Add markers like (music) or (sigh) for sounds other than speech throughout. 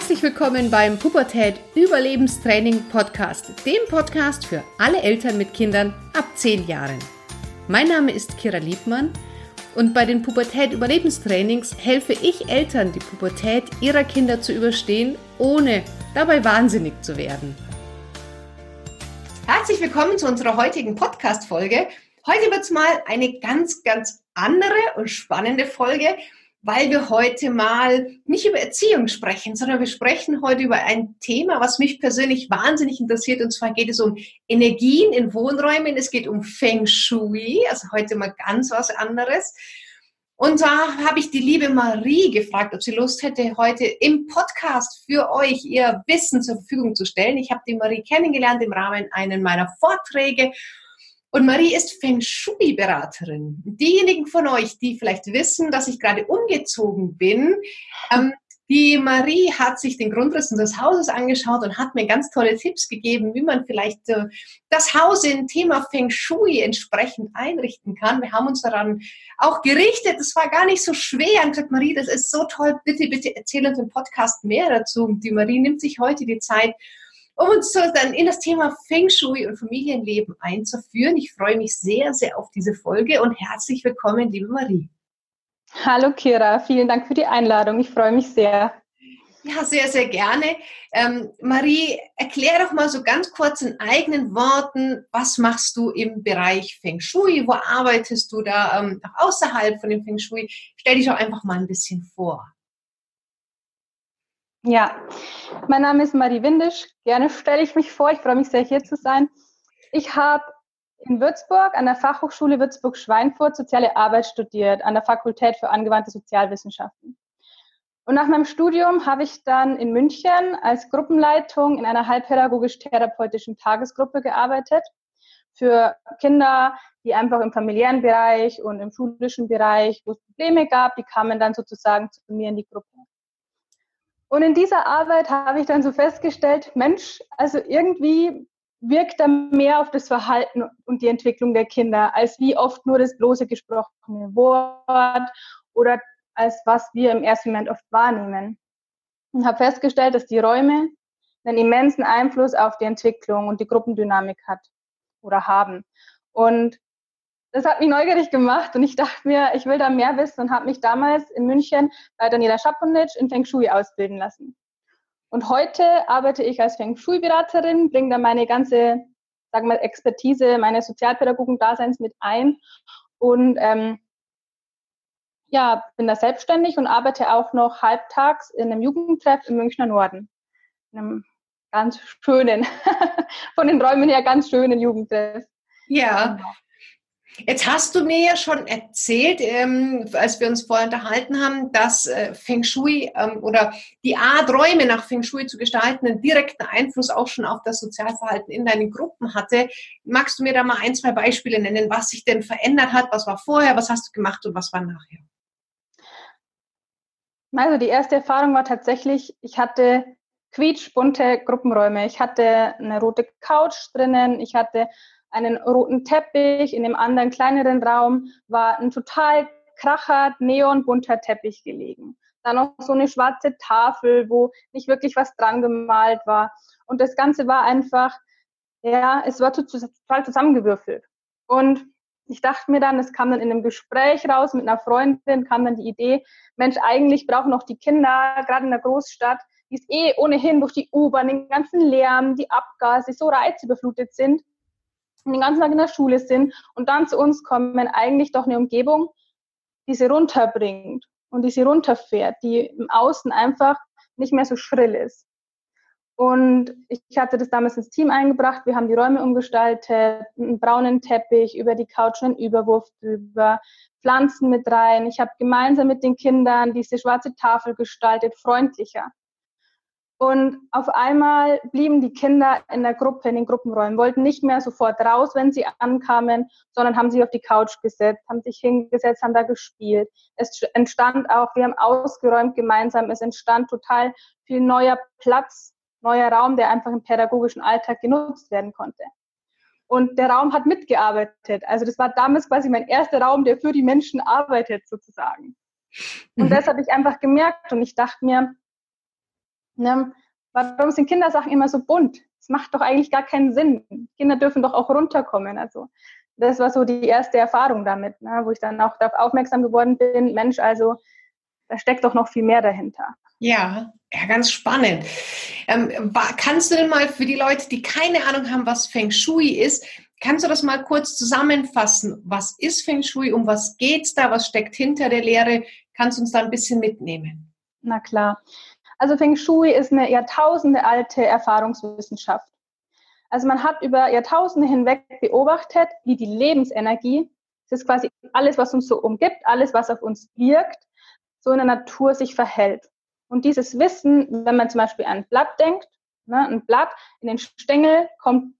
Herzlich willkommen beim Pubertät Überlebenstraining Podcast, dem Podcast für alle Eltern mit Kindern ab 10 Jahren. Mein Name ist Kira Liebmann und bei den Pubertät Überlebenstrainings helfe ich Eltern, die Pubertät ihrer Kinder zu überstehen, ohne dabei wahnsinnig zu werden. Herzlich willkommen zu unserer heutigen Podcast-Folge. Heute wird es mal eine ganz, ganz andere und spannende Folge weil wir heute mal nicht über Erziehung sprechen, sondern wir sprechen heute über ein Thema, was mich persönlich wahnsinnig interessiert. Und zwar geht es um Energien in Wohnräumen. Es geht um Feng Shui, also heute mal ganz was anderes. Und da habe ich die liebe Marie gefragt, ob sie Lust hätte, heute im Podcast für euch ihr Wissen zur Verfügung zu stellen. Ich habe die Marie kennengelernt im Rahmen einer meiner Vorträge und Marie ist Feng Shui-Beraterin. Diejenigen von euch, die vielleicht wissen, dass ich gerade umgezogen bin, ähm, die Marie hat sich den Grundriss unseres Hauses angeschaut und hat mir ganz tolle Tipps gegeben, wie man vielleicht äh, das Haus in Thema Feng Shui entsprechend einrichten kann. Wir haben uns daran auch gerichtet. Es war gar nicht so schwer. Und gesagt, Marie, das ist so toll. Bitte, bitte erzähl uns im Podcast mehr dazu. Die Marie nimmt sich heute die Zeit, um uns so dann in das Thema Feng Shui und Familienleben einzuführen. Ich freue mich sehr, sehr auf diese Folge und herzlich willkommen, liebe Marie. Hallo Kira, vielen Dank für die Einladung. Ich freue mich sehr. Ja, sehr, sehr gerne. Ähm, Marie, erklär doch mal so ganz kurz in eigenen Worten, was machst du im Bereich Feng Shui? Wo arbeitest du da ähm, auch außerhalb von dem Feng Shui? Stell dich doch einfach mal ein bisschen vor. Ja, mein Name ist Marie Windisch. Gerne stelle ich mich vor. Ich freue mich sehr, hier zu sein. Ich habe in Würzburg an der Fachhochschule Würzburg-Schweinfurt Soziale Arbeit studiert, an der Fakultät für angewandte Sozialwissenschaften. Und nach meinem Studium habe ich dann in München als Gruppenleitung in einer halbpädagogisch-therapeutischen Tagesgruppe gearbeitet für Kinder, die einfach im familiären Bereich und im schulischen Bereich, wo es Probleme gab, die kamen dann sozusagen zu mir in die Gruppe. Und in dieser Arbeit habe ich dann so festgestellt, Mensch, also irgendwie wirkt da mehr auf das Verhalten und die Entwicklung der Kinder, als wie oft nur das bloße gesprochene Wort oder als was wir im ersten Moment oft wahrnehmen. Und habe festgestellt, dass die Räume einen immensen Einfluss auf die Entwicklung und die Gruppendynamik hat oder haben. Und das hat mich neugierig gemacht und ich dachte mir, ich will da mehr wissen und habe mich damals in München bei Daniela Schaponic in Feng Shui ausbilden lassen. Und heute arbeite ich als Feng Shui-Beraterin, bringe da meine ganze, sagen wir, Expertise, meine Sozialpädagogen-Daseins mit ein und ähm, ja, bin da selbstständig und arbeite auch noch halbtags in einem Jugendtreff im Münchner Norden. In einem ganz schönen, (laughs) von den Räumen her ganz schönen Jugendtreff. Ja, genau. Jetzt hast du mir ja schon erzählt, ähm, als wir uns vorher unterhalten haben, dass äh, Feng Shui ähm, oder die Art, Räume nach Feng Shui zu gestalten, einen direkten Einfluss auch schon auf das Sozialverhalten in deinen Gruppen hatte. Magst du mir da mal ein, zwei Beispiele nennen, was sich denn verändert hat? Was war vorher, was hast du gemacht und was war nachher? Also die erste Erfahrung war tatsächlich, ich hatte quietschbunte Gruppenräume. Ich hatte eine rote Couch drinnen, ich hatte einen roten Teppich, in dem anderen kleineren Raum war ein total kracher, neonbunter Teppich gelegen. Dann noch so eine schwarze Tafel, wo nicht wirklich was dran gemalt war. Und das Ganze war einfach, ja, es war total zusammengewürfelt. Und ich dachte mir dann, es kam dann in einem Gespräch raus mit einer Freundin, kam dann die Idee, Mensch, eigentlich brauchen auch die Kinder, gerade in der Großstadt, die es eh ohnehin durch die U-Bahn, den ganzen Lärm, die Abgase so reizüberflutet sind, den ganzen Tag in der Schule sind und dann zu uns kommen, eigentlich doch eine Umgebung, die sie runterbringt und die sie runterfährt, die im Außen einfach nicht mehr so schrill ist. Und ich hatte das damals ins Team eingebracht. Wir haben die Räume umgestaltet, einen braunen Teppich, über die Couch einen Überwurf drüber, Pflanzen mit rein. Ich habe gemeinsam mit den Kindern diese schwarze Tafel gestaltet, freundlicher. Und auf einmal blieben die Kinder in der Gruppe, in den Gruppenräumen, wollten nicht mehr sofort raus, wenn sie ankamen, sondern haben sich auf die Couch gesetzt, haben sich hingesetzt, haben da gespielt. Es entstand auch, wir haben ausgeräumt gemeinsam, es entstand total viel neuer Platz, neuer Raum, der einfach im pädagogischen Alltag genutzt werden konnte. Und der Raum hat mitgearbeitet. Also das war damals quasi mein erster Raum, der für die Menschen arbeitet sozusagen. Und mhm. das habe ich einfach gemerkt und ich dachte mir, Ne? Warum sind Kindersachen immer so bunt? Das macht doch eigentlich gar keinen Sinn. Kinder dürfen doch auch runterkommen. Also das war so die erste Erfahrung damit, ne? wo ich dann auch darauf aufmerksam geworden bin, Mensch, also da steckt doch noch viel mehr dahinter. Ja, ja, ganz spannend. Ähm, kannst du denn mal für die Leute, die keine Ahnung haben, was Feng Shui ist, kannst du das mal kurz zusammenfassen? Was ist Feng Shui? Um was geht's da? Was steckt hinter der Lehre? Kannst du uns da ein bisschen mitnehmen? Na klar. Also Feng Shui ist eine Jahrtausende alte Erfahrungswissenschaft. Also man hat über Jahrtausende hinweg beobachtet, wie die Lebensenergie, das ist quasi alles, was uns so umgibt, alles, was auf uns wirkt, so in der Natur sich verhält. Und dieses Wissen, wenn man zum Beispiel an ein Blatt denkt, ne, ein Blatt, in den Stängel kommt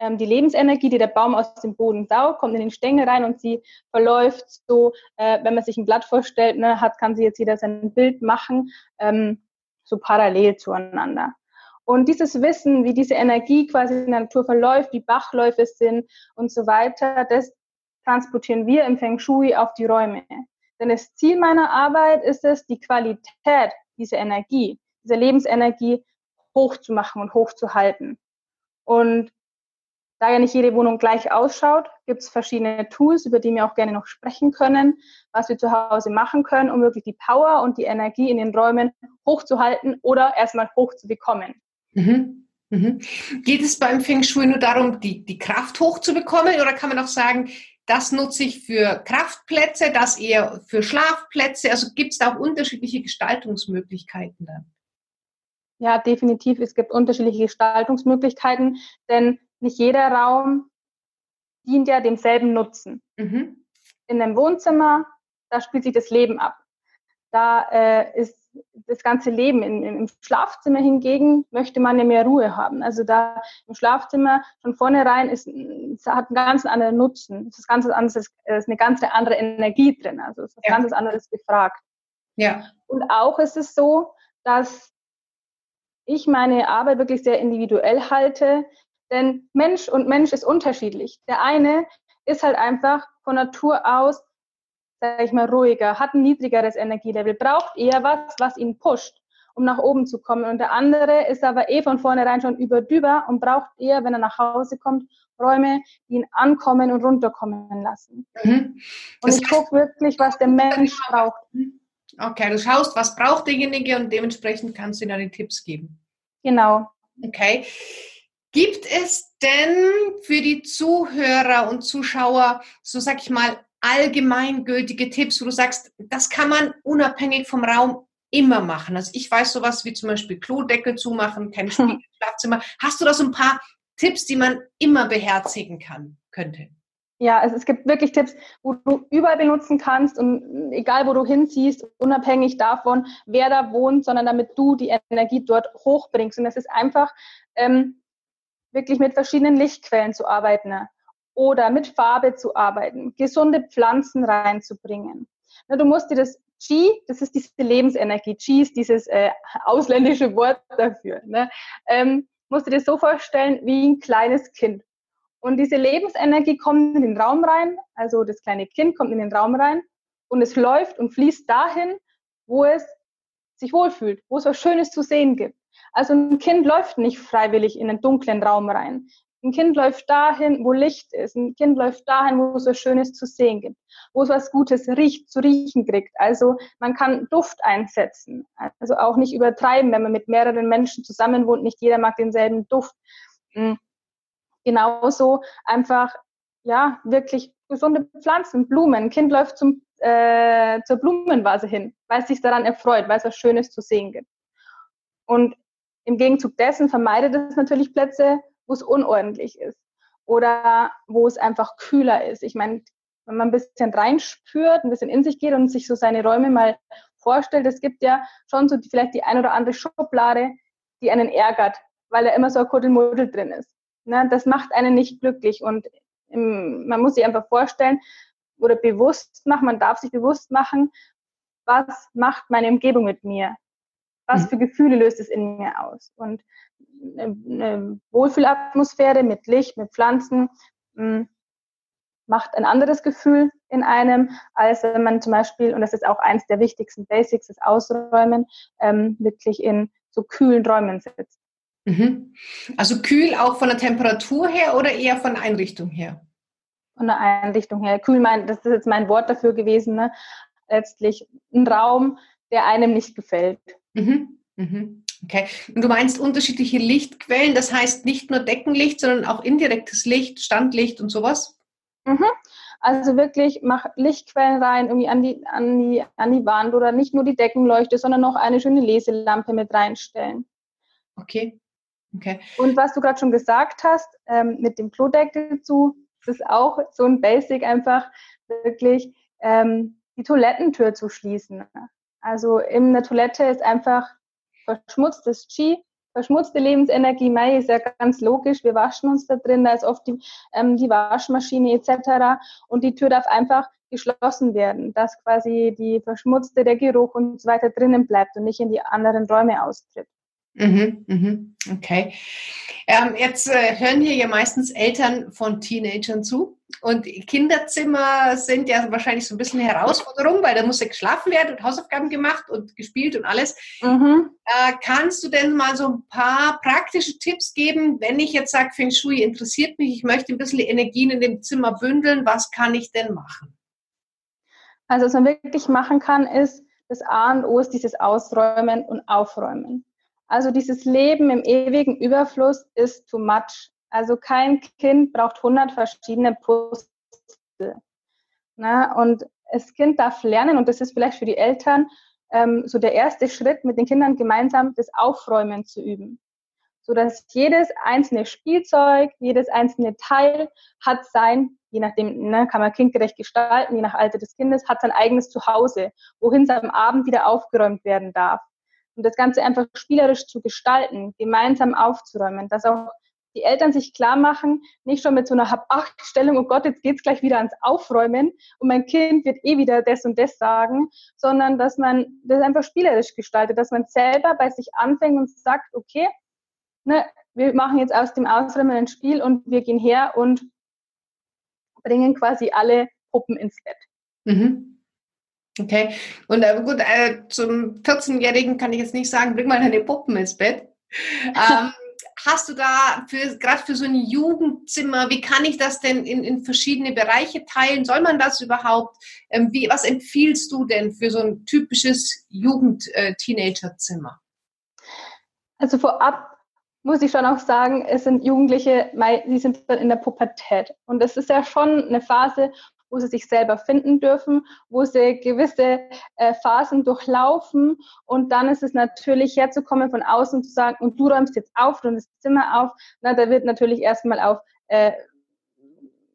ähm, die Lebensenergie, die der Baum aus dem Boden saugt, kommt in den Stängel rein und sie verläuft so, äh, wenn man sich ein Blatt vorstellt, ne, hat, kann sie jetzt jeder sein Bild machen, ähm, so parallel zueinander. Und dieses Wissen, wie diese Energie quasi in der Natur verläuft, wie Bachläufe sind und so weiter, das transportieren wir im Feng Shui auf die Räume. Denn das Ziel meiner Arbeit ist es, die Qualität dieser Energie, dieser Lebensenergie hochzumachen und hochzuhalten. Und da ja nicht jede Wohnung gleich ausschaut, gibt es verschiedene Tools, über die wir auch gerne noch sprechen können, was wir zu Hause machen können, um wirklich die Power und die Energie in den Räumen hochzuhalten oder erstmal hochzubekommen. Mhm. Mhm. Geht es beim Feng Shui nur darum, die, die Kraft hochzubekommen oder kann man auch sagen, das nutze ich für Kraftplätze, das eher für Schlafplätze? Also gibt es da auch unterschiedliche Gestaltungsmöglichkeiten dann? Ja, definitiv. Es gibt unterschiedliche Gestaltungsmöglichkeiten, denn nicht jeder Raum dient ja demselben Nutzen. Mhm. In einem Wohnzimmer, da spielt sich das Leben ab. Da äh, ist das ganze Leben. In, Im Schlafzimmer hingegen möchte man ja mehr Ruhe haben. Also da im Schlafzimmer von vornherein ist, hat einen ganz anderen Nutzen. Es ist, ganz anderes, ist eine ganz andere Energie drin. Also es ist ja. ganz anderes gefragt. Ja. Und auch ist es so, dass ich meine Arbeit wirklich sehr individuell halte, denn Mensch und Mensch ist unterschiedlich. Der eine ist halt einfach von Natur aus sage ich mal, ruhiger, hat ein niedrigeres Energielevel, braucht eher was, was ihn pusht, um nach oben zu kommen. Und der andere ist aber eh von vornherein schon überdüber und braucht eher, wenn er nach Hause kommt, Räume, die ihn ankommen und runterkommen lassen. Mhm. Und ich gucke wirklich, was der Mensch braucht. Okay, du schaust, was braucht derjenige und dementsprechend kannst du ihm dann Tipps geben. Genau. Okay. Gibt es denn für die Zuhörer und Zuschauer, so sag ich mal, allgemeingültige Tipps, wo du sagst, das kann man unabhängig vom Raum immer machen. Also ich weiß sowas wie zum Beispiel Klodeckel zumachen, kein (laughs) Spiegel im Schlafzimmer. Hast du da so ein paar Tipps, die man immer beherzigen kann, könnte? Ja, also es gibt wirklich Tipps, wo du überall benutzen kannst und egal wo du hinziehst, unabhängig davon, wer da wohnt, sondern damit du die Energie dort hochbringst. Und es ist einfach ähm, wirklich mit verschiedenen Lichtquellen zu arbeiten oder mit Farbe zu arbeiten, gesunde Pflanzen reinzubringen. Na, du musst dir das Qi, das ist diese Lebensenergie, Qi ist dieses äh, ausländische Wort dafür, ne? ähm, musst du dir so vorstellen wie ein kleines Kind. Und diese Lebensenergie kommt in den Raum rein, also das kleine Kind kommt in den Raum rein und es läuft und fließt dahin, wo es sich wohlfühlt, wo es was Schönes zu sehen gibt. Also ein Kind läuft nicht freiwillig in einen dunklen Raum rein. Ein Kind läuft dahin, wo Licht ist. Ein Kind läuft dahin, wo es was Schönes zu sehen gibt, wo es was Gutes riecht, zu riechen kriegt. Also man kann Duft einsetzen. Also auch nicht übertreiben, wenn man mit mehreren Menschen zusammen wohnt. Nicht jeder mag denselben Duft. Hm. Genauso einfach, ja, wirklich gesunde Pflanzen, Blumen. Ein Kind läuft zum, äh, zur Blumenvase hin, weil es sich daran erfreut, weil es was Schönes zu sehen gibt. Und im Gegenzug dessen vermeidet es natürlich Plätze, wo es unordentlich ist oder wo es einfach kühler ist. Ich meine, wenn man ein bisschen reinspürt, ein bisschen in sich geht und sich so seine Räume mal vorstellt, es gibt ja schon so die, vielleicht die ein oder andere Schublade, die einen ärgert, weil da immer so ein Kuddelmuddel drin ist. Ne? Das macht einen nicht glücklich und im, man muss sich einfach vorstellen oder bewusst machen, man darf sich bewusst machen, was macht meine Umgebung mit mir? Was mhm. für Gefühle löst es in mir aus? Und eine Wohlfühlatmosphäre mit Licht, mit Pflanzen hm, macht ein anderes Gefühl in einem, als wenn man zum Beispiel, und das ist auch eins der wichtigsten Basics, das Ausräumen, ähm, wirklich in so kühlen Räumen sitzt. Mhm. Also kühl auch von der Temperatur her oder eher von der Einrichtung her? Von der Einrichtung her. Kühl, mein, das ist jetzt mein Wort dafür gewesen. Ne? Letztlich ein Raum, der einem nicht gefällt. Mhm. Mhm. Okay. Und du meinst unterschiedliche Lichtquellen, das heißt nicht nur Deckenlicht, sondern auch indirektes Licht, Standlicht und sowas? Mhm. Also wirklich, mach Lichtquellen rein, irgendwie an die, an, die, an die Wand oder nicht nur die Deckenleuchte, sondern noch eine schöne Leselampe mit reinstellen. Okay. okay. Und was du gerade schon gesagt hast, ähm, mit dem Klodeckel zu, das ist auch so ein Basic, einfach wirklich ähm, die Toilettentür zu schließen. Also in der Toilette ist einfach verschmutztes Qi, verschmutzte Lebensenergie, Mai ist ja ganz logisch, wir waschen uns da drin, da ist oft die, ähm, die Waschmaschine etc. Und die Tür darf einfach geschlossen werden, dass quasi die verschmutzte, der Geruch und so weiter drinnen bleibt und nicht in die anderen Räume austritt. Mhm, mhm, okay. Ähm, jetzt äh, hören hier ja meistens Eltern von Teenagern zu. Und Kinderzimmer sind ja wahrscheinlich so ein bisschen eine Herausforderung, weil da muss ja geschlafen werden und Hausaufgaben gemacht und gespielt und alles. Mhm. Äh, kannst du denn mal so ein paar praktische Tipps geben, wenn ich jetzt sage, Feng Shui interessiert mich, ich möchte ein bisschen Energien in dem Zimmer bündeln, was kann ich denn machen? Also was man wirklich machen kann, ist, das A und O ist dieses Ausräumen und Aufräumen. Also dieses Leben im ewigen Überfluss ist too much. Also kein Kind braucht 100 verschiedene Puzzle. Ne? Und das Kind darf lernen, und das ist vielleicht für die Eltern ähm, so der erste Schritt, mit den Kindern gemeinsam das Aufräumen zu üben. So dass jedes einzelne Spielzeug, jedes einzelne Teil hat sein, je nachdem, ne, kann man kindgerecht gestalten, je nach Alter des Kindes, hat sein eigenes Zuhause, wohin es am Abend wieder aufgeräumt werden darf und das Ganze einfach spielerisch zu gestalten, gemeinsam aufzuräumen, dass auch die Eltern sich klar machen, nicht schon mit so einer Hab-Acht-Stellung, oh Gott, jetzt geht's gleich wieder ans Aufräumen und mein Kind wird eh wieder das und das sagen, sondern dass man das einfach spielerisch gestaltet, dass man selber bei sich anfängt und sagt, okay, ne, wir machen jetzt aus dem Ausräumen ein Spiel und wir gehen her und bringen quasi alle Puppen ins Bett. Mhm. Okay. Und äh, gut, äh, zum 14-Jährigen kann ich jetzt nicht sagen, bring mal deine Puppen ins Bett. (laughs) ähm, hast du da für, gerade für so ein Jugendzimmer, wie kann ich das denn in, in verschiedene Bereiche teilen? Soll man das überhaupt? Ähm, wie, was empfiehlst du denn für so ein typisches Jugend-Teenager-Zimmer? Äh, also vorab muss ich schon auch sagen, es sind Jugendliche, die sind in der Pubertät. Und es ist ja schon eine Phase, wo sie sich selber finden dürfen, wo sie gewisse äh, Phasen durchlaufen. Und dann ist es natürlich herzukommen von außen zu sagen, und du räumst jetzt auf, du räumst das Zimmer auf. Na, da wird natürlich erstmal auf äh,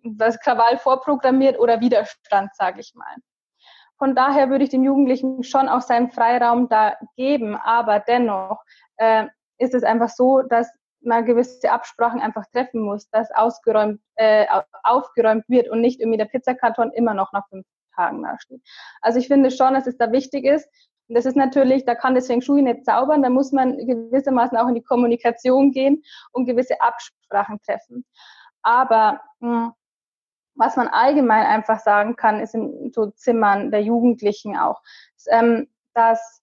das Krawall vorprogrammiert oder Widerstand, sage ich mal. Von daher würde ich dem Jugendlichen schon auch seinen Freiraum da geben, aber dennoch äh, ist es einfach so, dass man gewisse Absprachen einfach treffen muss, dass ausgeräumt, äh, aufgeräumt wird und nicht irgendwie der Pizzakarton immer noch nach fünf Tagen dasteht. Also ich finde schon, dass es da wichtig ist. Und das ist natürlich, da kann Feng Shui nicht zaubern, da muss man gewissermaßen auch in die Kommunikation gehen und gewisse Absprachen treffen. Aber mh, hm, was man allgemein einfach sagen kann, ist in so Zimmern der Jugendlichen auch, ähm, dass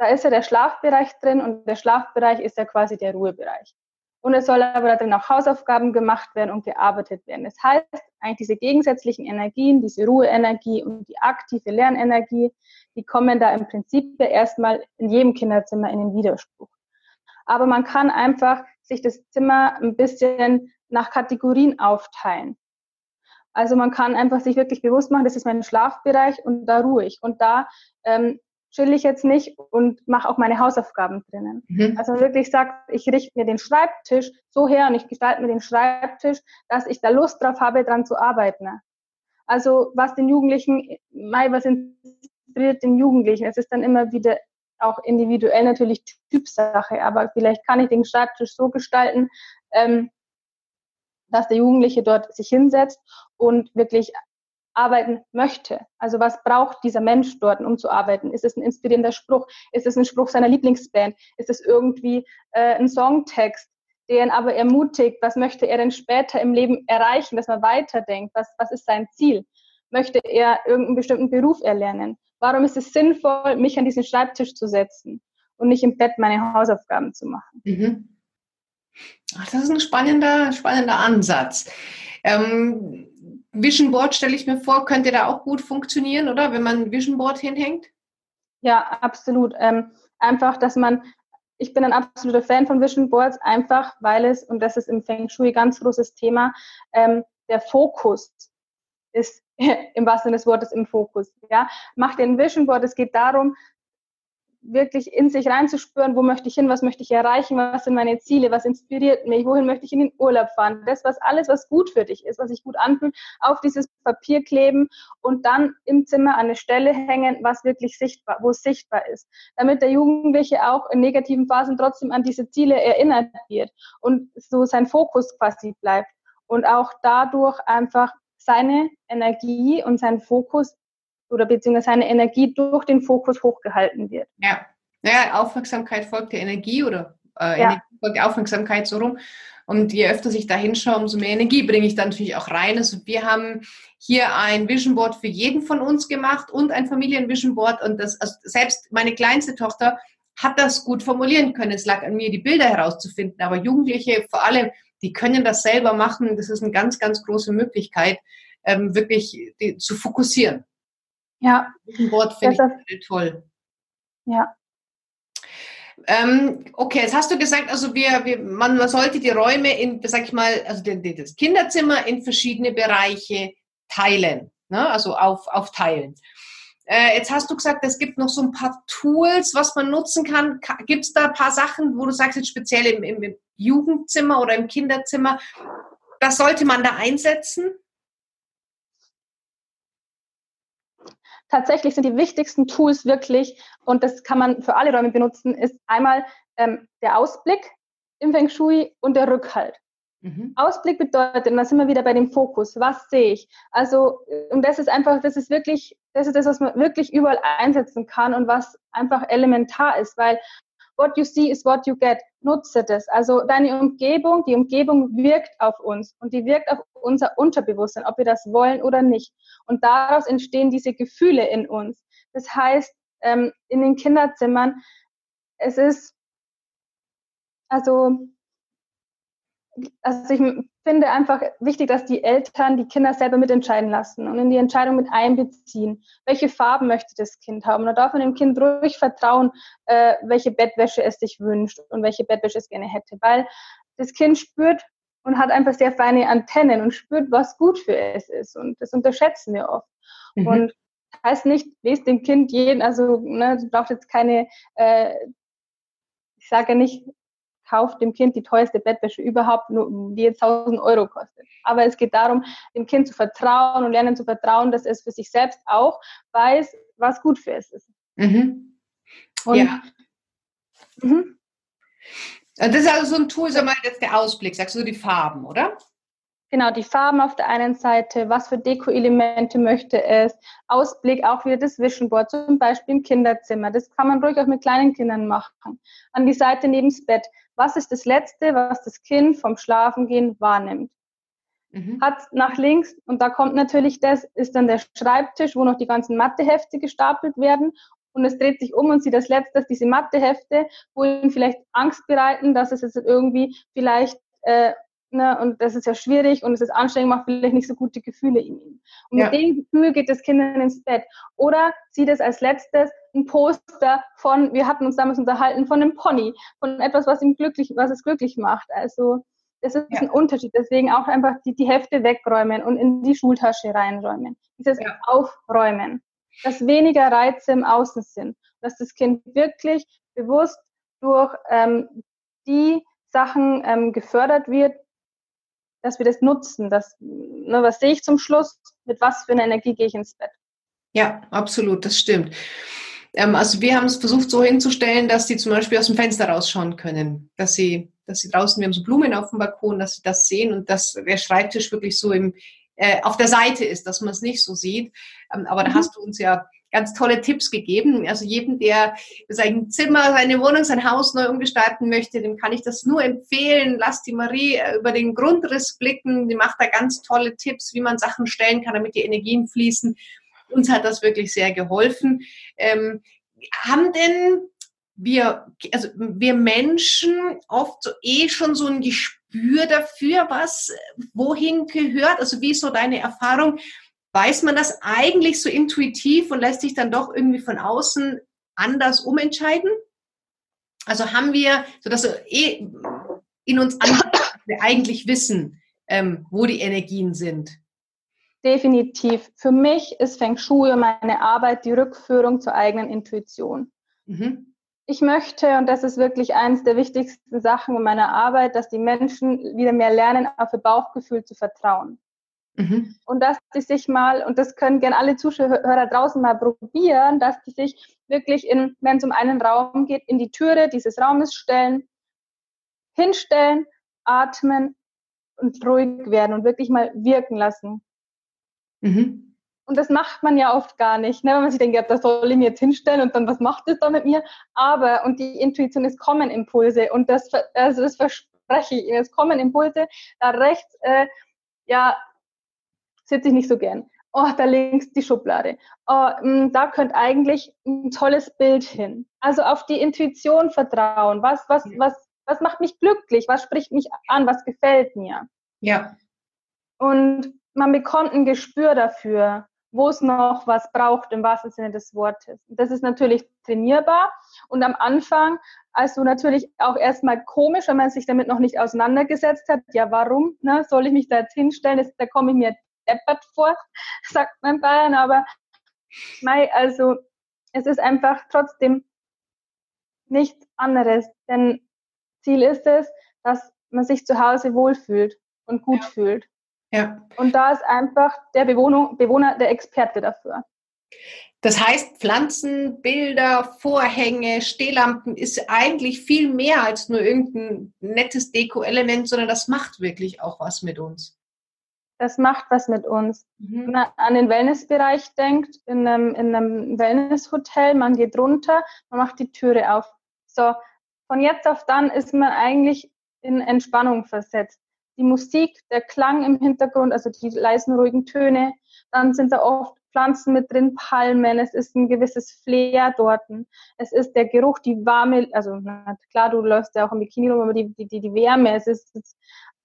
da ist ja der Schlafbereich drin und der Schlafbereich ist ja quasi der Ruhebereich. Und es soll aber darin auch Hausaufgaben gemacht werden und gearbeitet werden. Das heißt, eigentlich diese gegensätzlichen Energien, diese Ruheenergie und die aktive Lernenergie, die kommen da im Prinzip erstmal in jedem Kinderzimmer in den Widerspruch. Aber man kann einfach sich das Zimmer ein bisschen nach Kategorien aufteilen. Also man kann einfach sich wirklich bewusst machen, das ist mein Schlafbereich und da ruhe ich. Und da ähm, chill ich jetzt nicht und mache auch meine Hausaufgaben drinnen. Mhm. Also wirklich sagt, ich richte mir den Schreibtisch so her und ich gestalte mir den Schreibtisch, dass ich da Lust drauf habe, dran zu arbeiten. Also was den Jugendlichen, Mai, was inspiriert den Jugendlichen? Es ist dann immer wieder auch individuell natürlich Typsache, aber vielleicht kann ich den Schreibtisch so gestalten, ähm, dass der Jugendliche dort sich hinsetzt und wirklich arbeiten möchte. Also was braucht dieser Mensch dort, um zu arbeiten? Ist es ein inspirierender Spruch? Ist es ein Spruch seiner Lieblingsband? Ist es irgendwie äh, ein Songtext, der ihn aber ermutigt? Was möchte er denn später im Leben erreichen, dass man weiterdenkt? Was, was ist sein Ziel? Möchte er irgendeinen bestimmten Beruf erlernen? Warum ist es sinnvoll, mich an diesen Schreibtisch zu setzen? und nicht im Bett meine Hausaufgaben zu machen. Mhm. Ach, das ist ein spannender, spannender Ansatz. Ähm, Vision Board stelle ich mir vor, könnte da auch gut funktionieren, oder? Wenn man ein Vision Board hinhängt? Ja, absolut. Ähm, einfach, dass man, ich bin ein absoluter Fan von Vision Boards, einfach weil es, und das ist im Feng Shui ganz großes Thema, ähm, der Fokus ist (laughs) im wahrsten Sinne des Wortes im Fokus. Ja? Mach dir ein Vision Board. Es geht darum, wirklich in sich reinzuspüren, wo möchte ich hin, was möchte ich erreichen, was sind meine Ziele, was inspiriert mich, wohin möchte ich in den Urlaub fahren. Das, was alles, was gut für dich ist, was sich gut anfühlt, auf dieses Papier kleben und dann im Zimmer an eine Stelle hängen, was wirklich sichtbar, wo es sichtbar ist. Damit der Jugendliche auch in negativen Phasen trotzdem an diese Ziele erinnert wird und so sein Fokus quasi bleibt und auch dadurch einfach seine Energie und sein Fokus oder beziehungsweise seine Energie durch den Fokus hochgehalten wird. Ja, naja, Aufmerksamkeit folgt der Energie oder äh, ja. Energie folgt der Aufmerksamkeit so rum. Und je öfter ich da hinschaue, umso mehr Energie bringe ich dann natürlich auch rein. Also wir haben hier ein Vision Board für jeden von uns gemacht und ein Familien Vision Board. Und das, also selbst meine kleinste Tochter hat das gut formulieren können. Es lag an mir, die Bilder herauszufinden. Aber Jugendliche vor allem, die können das selber machen. Das ist eine ganz, ganz große Möglichkeit, ähm, wirklich die, zu fokussieren. Ja. Ein Wort finde ich toll. Ja. Ähm, okay, jetzt hast du gesagt, also wir, wir man, man sollte die Räume in, sag ich mal, also das Kinderzimmer in verschiedene Bereiche teilen, ne? also auf, aufteilen. Äh, jetzt hast du gesagt, es gibt noch so ein paar Tools, was man nutzen kann. Gibt es da ein paar Sachen, wo du sagst, jetzt speziell im, im Jugendzimmer oder im Kinderzimmer, das sollte man da einsetzen? Tatsächlich sind die wichtigsten Tools wirklich, und das kann man für alle Räume benutzen, ist einmal ähm, der Ausblick im Feng Shui und der Rückhalt. Mhm. Ausblick bedeutet, und da sind wir wieder bei dem Fokus, was sehe ich? Also, und das ist einfach, das ist wirklich, das ist das, was man wirklich überall einsetzen kann und was einfach elementar ist, weil what you see is what you get. Nutze das. Also deine Umgebung, die Umgebung wirkt auf uns und die wirkt auf unser Unterbewusstsein, ob wir das wollen oder nicht. Und daraus entstehen diese Gefühle in uns. Das heißt, ähm, in den Kinderzimmern, es ist, also, also ich finde einfach wichtig, dass die Eltern die Kinder selber mitentscheiden lassen und in die Entscheidung mit einbeziehen. Welche Farben möchte das Kind haben? Da darf man dem Kind ruhig vertrauen, äh, welche Bettwäsche es sich wünscht und welche Bettwäsche es gerne hätte, weil das Kind spürt und hat einfach sehr feine Antennen und spürt, was gut für es ist. Und das unterschätzen wir oft. Mhm. Und heißt nicht, lest dem Kind jeden, also ne, du brauchst jetzt keine, äh, ich sage nicht, kauft dem Kind die teuerste Bettwäsche überhaupt, die jetzt 1000 Euro kostet. Aber es geht darum, dem Kind zu vertrauen und lernen zu vertrauen, dass es für sich selbst auch weiß, was gut für es ist. Mhm. Und, ja. Mhm. Das ist also so ein Tool, sag mal, jetzt der Ausblick, sagst du die Farben, oder? Genau, die Farben auf der einen Seite, was für Deko-Elemente möchte es, Ausblick auch wieder das Vision Board, zum Beispiel im Kinderzimmer. Das kann man ruhig auch mit kleinen Kindern machen. An die Seite neben das Bett. Was ist das Letzte, was das Kind vom Schlafengehen wahrnimmt? Mhm. Hat nach links, und da kommt natürlich das, ist dann der Schreibtisch, wo noch die ganzen Mathehefte gestapelt werden. Und es dreht sich um und sieht als letztes diese Mathehefte, wo ihn vielleicht Angst bereiten, dass es jetzt irgendwie vielleicht äh, ne, und das ist ja schwierig und es ist anstrengend, macht vielleicht nicht so gute Gefühle in ihm. Und ja. mit dem Gefühl geht das Kind ins Bett. Oder sieht es als letztes ein Poster von, wir hatten uns damals unterhalten, von einem Pony, von etwas, was ihm glücklich, was es glücklich macht. Also das ist ja. ein Unterschied. Deswegen auch einfach die, die Hefte wegräumen und in die Schultasche reinräumen. Dieses ja. Aufräumen. Dass weniger Reize im Außen sind. Dass das Kind wirklich bewusst durch ähm, die Sachen ähm, gefördert wird, dass wir das nutzen. Das, ne, was sehe ich zum Schluss? Mit was für einer Energie gehe ich ins Bett? Ja, absolut, das stimmt. Ähm, also wir haben es versucht so hinzustellen, dass sie zum Beispiel aus dem Fenster rausschauen können, dass sie, dass sie draußen, wir haben so Blumen auf dem Balkon, dass sie das sehen und dass der Schreibtisch wirklich so im, äh, auf der Seite ist, dass man es nicht so sieht. Ähm, aber da mhm. hast du uns ja ganz tolle Tipps gegeben. Also jedem, der sein Zimmer, seine Wohnung, sein Haus neu umgestalten möchte, dem kann ich das nur empfehlen. Lass die Marie äh, über den Grundriss blicken. Die macht da ganz tolle Tipps, wie man Sachen stellen kann, damit die Energien fließen. Uns hat das wirklich sehr geholfen. Ähm, haben denn wir, also wir Menschen oft so eh schon so ein Gespür dafür, was wohin gehört. Also wie ist so deine Erfahrung? Weiß man das eigentlich so intuitiv und lässt sich dann doch irgendwie von außen anders umentscheiden? Also haben wir, so dass wir eh in uns eigentlich wissen, ähm, wo die Energien sind. Definitiv. Für mich ist Feng Shui und meine Arbeit die Rückführung zur eigenen Intuition. Mhm. Ich möchte, und das ist wirklich eines der wichtigsten Sachen in meiner Arbeit, dass die Menschen wieder mehr lernen, auf ihr Bauchgefühl zu vertrauen. Mhm. Und dass die sich mal, und das können gerne alle Zuschauer draußen mal probieren, dass die sich wirklich, in, wenn es um einen Raum geht, in die Türe dieses Raumes stellen, hinstellen, atmen und ruhig werden und wirklich mal wirken lassen. Mhm. Und das macht man ja oft gar nicht, ne? wenn man sich denkt, ja, das soll ich mir jetzt hinstellen und dann, was macht das da mit mir? Aber, und die Intuition, es kommen Impulse und das, also das verspreche ich, es kommen Impulse, da rechts, äh, ja, sitze ich nicht so gern. Oh, da links die Schublade. Oh, mh, hm, da könnte eigentlich ein tolles Bild hin. Also auf die Intuition vertrauen. Was, was, was, was macht mich glücklich? Was spricht mich an? Was gefällt mir? Ja. Und man bekommt ein Gespür dafür, wo es noch was braucht im wahrsten Sinne des Wortes. Das ist natürlich trainierbar und am Anfang, also natürlich auch erstmal komisch, wenn man sich damit noch nicht auseinandergesetzt hat. Ja, warum ne, soll ich mich da jetzt hinstellen? Das, da komme ich mir deppert vor, (laughs) sagt mein Bayern, aber mei, also es ist einfach trotzdem nichts anderes, denn Ziel ist es, dass man sich zu Hause wohlfühlt und gut ja. fühlt. Ja. Und da ist einfach der Bewohner, Bewohner der Experte dafür. Das heißt, Pflanzen, Bilder, Vorhänge, Stehlampen ist eigentlich viel mehr als nur irgendein nettes Deko-Element, sondern das macht wirklich auch was mit uns. Das macht was mit uns. Mhm. Wenn man an den Wellnessbereich denkt, in einem, in einem Wellnesshotel, man geht runter, man macht die Türe auf. So, von jetzt auf dann ist man eigentlich in Entspannung versetzt die Musik, der Klang im Hintergrund, also die leisen, ruhigen Töne. Dann sind da oft Pflanzen mit drin, Palmen, es ist ein gewisses Flair dort. Es ist der Geruch, die warme, also klar, du läufst ja auch im Bikini rum, aber die, die, die Wärme, es ist, es ist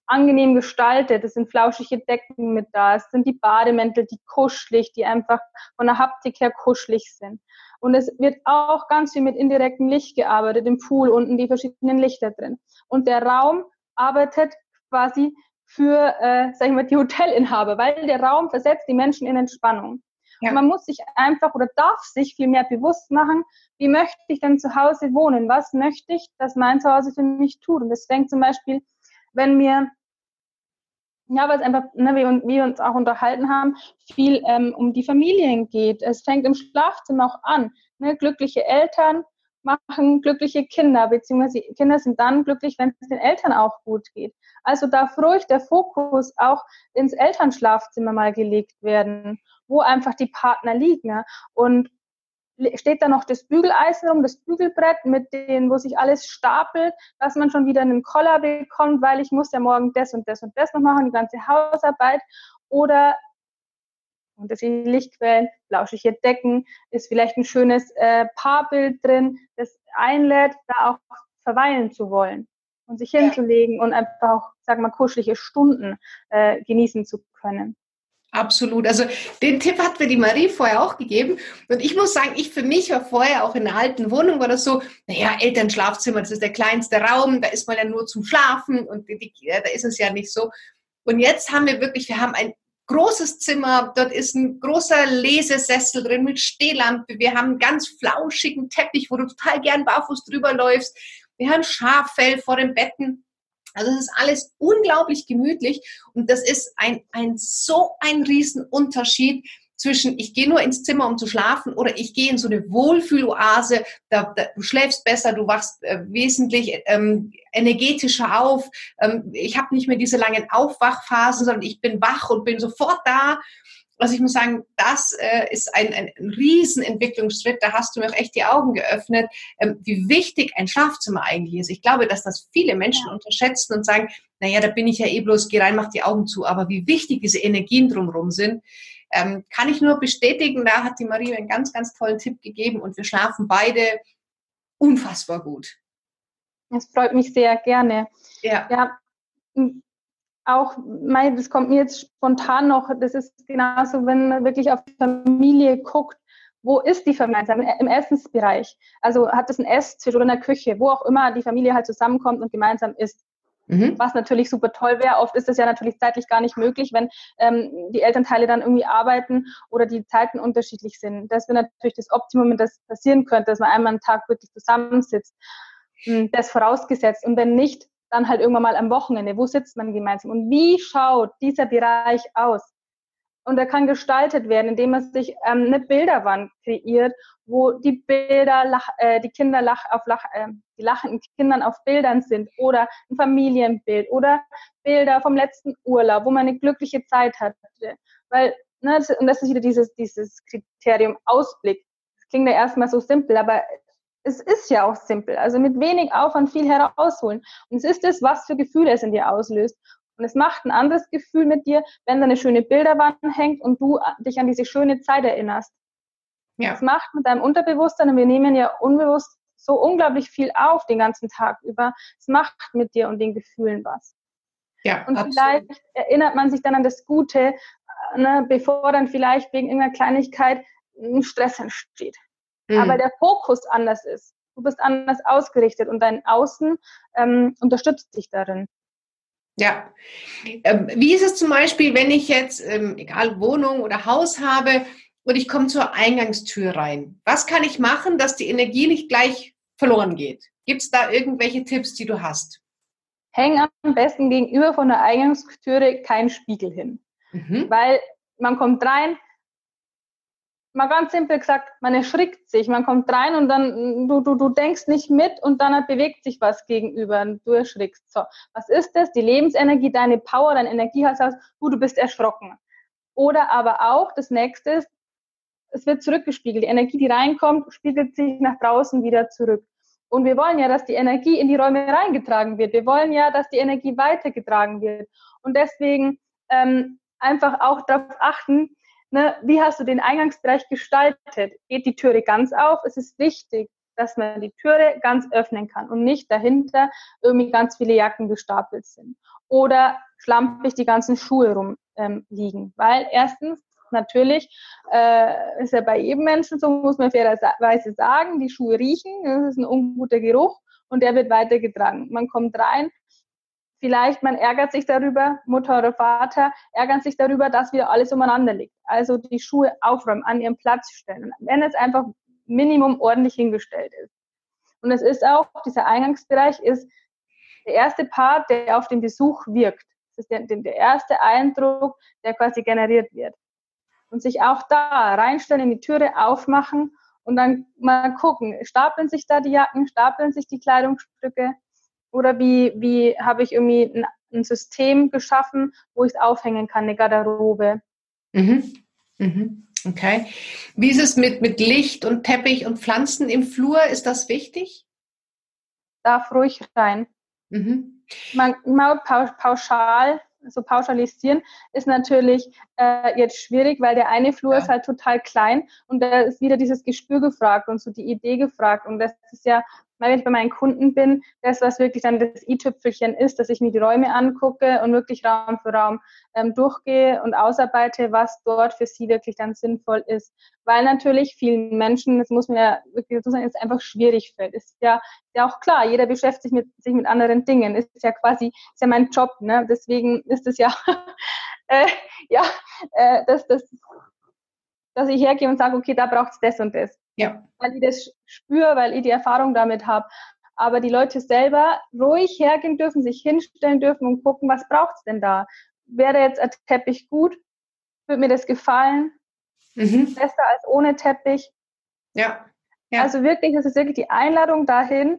angenehm gestaltet, es sind flauschige Decken mit da, es sind die Bademäntel, die kuschelig, die einfach von der Haptik her kuschelig sind. Und es wird auch ganz viel mit indirektem Licht gearbeitet, im Pool unten die verschiedenen Lichter drin. Und der Raum arbeitet quasi für, äh, sag ich mal, die Hotelinhaber, weil der Raum versetzt die Menschen in Entspannung. Ja. Und man muss sich einfach oder darf sich viel mehr bewusst machen, wie möchte ich denn zu Hause wohnen? Was möchte ich, dass mein Zuhause für mich tut? Und das fängt zum Beispiel, wenn mir, ja, weil es einfach, ne, wie, wir uns auch unterhalten haben, viel ähm, um die Familien geht. Es fängt im Schlafzimmer auch an. Ne? Glückliche Eltern, machen glückliche Kinder, beziehungsweise Kinder sind dann glücklich, wenn es den Eltern auch gut geht. Also darf ruhig der Fokus auch ins Elternschlafzimmer mal gelegt werden, wo einfach die Partner liegen. Und steht da noch das Bügeleisen rum, das Bügelbrett mit den, wo sich alles stapelt, dass man schon wieder einen Koller bekommt, weil ich muss ja morgen das und das und das noch machen, die ganze Hausarbeit. Oder unterschiedliche Lichtquellen, flauschige Decken, ist vielleicht ein schönes äh, Paarbild drin, das einlädt, da auch verweilen zu wollen und sich hinzulegen und einfach auch, sag mal, kuschelige Stunden äh, genießen zu können. Absolut. Also den Tipp hat mir die Marie vorher auch gegeben. Und ich muss sagen, ich für mich war vorher auch in einer alten Wohnung war das so, naja, Elternschlafzimmer, das ist der kleinste Raum, da ist man ja nur zum Schlafen und die, da ist es ja nicht so. Und jetzt haben wir wirklich, wir haben ein großes Zimmer, dort ist ein großer Lesesessel drin mit Stehlampe, wir haben einen ganz flauschigen Teppich, wo du total gern barfuß drüber läufst, wir haben Schaffell vor den Betten. Also es ist alles unglaublich gemütlich und das ist ein, ein so ein Riesenunterschied zwischen ich gehe nur ins Zimmer, um zu schlafen oder ich gehe in so eine Wohlfühloase, da, da, du schläfst besser, du wachst äh, wesentlich ähm, energetischer auf. Ähm, ich habe nicht mehr diese langen Aufwachphasen, sondern ich bin wach und bin sofort da. Also ich muss sagen, das äh, ist ein, ein, ein Riesenentwicklungsschritt. Da hast du mir auch echt die Augen geöffnet, ähm, wie wichtig ein Schlafzimmer eigentlich ist. Ich glaube, dass das viele Menschen ja. unterschätzen und sagen, naja, da bin ich ja eh bloß, geh rein, mach die Augen zu. Aber wie wichtig diese Energien drumherum sind, ähm, kann ich nur bestätigen, da hat die Marie einen ganz, ganz tollen Tipp gegeben und wir schlafen beide unfassbar gut. Das freut mich sehr gerne. Ja. ja auch, das kommt mir jetzt spontan noch, das ist genauso, wenn man wirklich auf die Familie guckt, wo ist die Familie? Im Essensbereich. Also hat es ein Esstisch oder in der Küche, wo auch immer die Familie halt zusammenkommt und gemeinsam isst. Mhm. Was natürlich super toll wäre. Oft ist das ja natürlich zeitlich gar nicht möglich, wenn ähm, die Elternteile dann irgendwie arbeiten oder die Zeiten unterschiedlich sind. Das wäre natürlich das Optimum, das passieren könnte, dass man einmal am Tag wirklich zusammensitzt. Hm, das vorausgesetzt. Und wenn nicht, dann halt irgendwann mal am Wochenende. Wo sitzt man gemeinsam? Und wie schaut dieser Bereich aus? Und er kann gestaltet werden, indem man sich ähm, eine Bilderwand kreiert, wo die Bilder, lach, äh, die Kinder lach, auf lach, äh, die lachenden Kindern auf Bildern sind oder ein Familienbild oder Bilder vom letzten Urlaub, wo man eine glückliche Zeit hatte. Weil, ne, und das ist wieder dieses, dieses Kriterium Ausblick. Das klingt ja erstmal so simpel, aber es ist ja auch simpel. Also mit wenig Aufwand viel herausholen. Und es ist das, was für Gefühle es in dir auslöst. Und es macht ein anderes Gefühl mit dir, wenn da eine schöne Bilderwand hängt und du dich an diese schöne Zeit erinnerst. Ja. Es macht mit deinem Unterbewusstsein, und wir nehmen ja unbewusst so unglaublich viel auf den ganzen Tag über. Es macht mit dir und den Gefühlen was. Ja, und absolut. vielleicht erinnert man sich dann an das Gute, ne, bevor dann vielleicht wegen irgendeiner Kleinigkeit ein Stress entsteht mhm. aber der Fokus anders ist. Du bist anders ausgerichtet und dein Außen ähm, unterstützt dich darin. Ja. Ähm, wie ist es zum Beispiel, wenn ich jetzt, ähm, egal Wohnung oder Haus habe und ich komme zur Eingangstür rein? Was kann ich machen, dass die Energie nicht gleich verloren geht? Gibt es da irgendwelche Tipps, die du hast? Häng am besten gegenüber von der Eingangstüre keinen Spiegel hin. Mhm. Weil man kommt rein, mal ganz simpel gesagt, man erschrickt sich, man kommt rein und dann, du, du, du denkst nicht mit und dann bewegt sich was gegenüber und du erschrickst. So, was ist das? Die Lebensenergie, deine Power, dein Energiehaus, du, du bist erschrocken. Oder aber auch, das nächste ist, es wird zurückgespiegelt. Die Energie, die reinkommt, spiegelt sich nach draußen wieder zurück. Und wir wollen ja, dass die Energie in die Räume reingetragen wird. Wir wollen ja, dass die Energie weitergetragen wird. Und deswegen ähm, einfach auch darauf achten, ne, wie hast du den Eingangsbereich gestaltet? Geht die Türe ganz auf? Es ist wichtig, dass man die Türe ganz öffnen kann und nicht dahinter irgendwie ganz viele Jacken gestapelt sind. Oder schlampig die ganzen Schuhe rumliegen. Ähm, Weil erstens, natürlich, äh, ist ja bei jedem Menschen so, muss man fairerweise sagen, die Schuhe riechen, das ist ein unguter Geruch und der wird weitergetragen. Man kommt rein, Vielleicht man ärgert sich darüber, Mutter oder Vater ärgern sich darüber, dass wieder alles umeinander liegt. Also die Schuhe aufräumen, an ihren Platz stellen. Wenn es einfach Minimum ordentlich hingestellt ist. Und es ist auch, dieser Eingangsbereich ist der erste Part, der auf den Besuch wirkt. Das ist der, der erste Eindruck, der quasi generiert wird. Und sich auch da reinstellen, in die Türe aufmachen und dann mal gucken, stapeln sich da die Jacken, stapeln sich die Kleidungsstücke, oder wie, wie habe ich irgendwie ein, ein System geschaffen, wo ich es aufhängen kann, eine Garderobe? Mhm. Mhm. Okay. Wie ist es mit, mit Licht und Teppich und Pflanzen im Flur? Ist das wichtig? Darf ruhig rein. Mhm. Man, mal pauschal, so pauschalisieren, ist natürlich äh, jetzt schwierig, weil der eine Flur ja. ist halt total klein und da ist wieder dieses Gespür gefragt und so die Idee gefragt. Und das ist ja wenn ich bei meinen Kunden bin, das, was wirklich dann das i-Tüpfelchen ist, dass ich mir die Räume angucke und wirklich Raum für Raum ähm, durchgehe und ausarbeite, was dort für sie wirklich dann sinnvoll ist. Weil natürlich vielen Menschen, das muss man ja wirklich dazu sagen, ist einfach schwierig fällt. Ist ja, ja auch klar, jeder beschäftigt sich mit, sich mit anderen Dingen. Ist ja quasi, ist ja mein Job, ne? Deswegen ist es ja, (laughs) äh, ja, äh, das, das, dass ich hergehe und sage, okay, da braucht es das und das. Ja. Weil ich das spüre, weil ich die Erfahrung damit habe. Aber die Leute selber ruhig hergehen dürfen, sich hinstellen dürfen und gucken, was braucht es denn da? Wäre jetzt ein Teppich gut? Würde mir das gefallen? Mhm. Besser als ohne Teppich? Ja. ja. Also wirklich, das ist wirklich die Einladung dahin.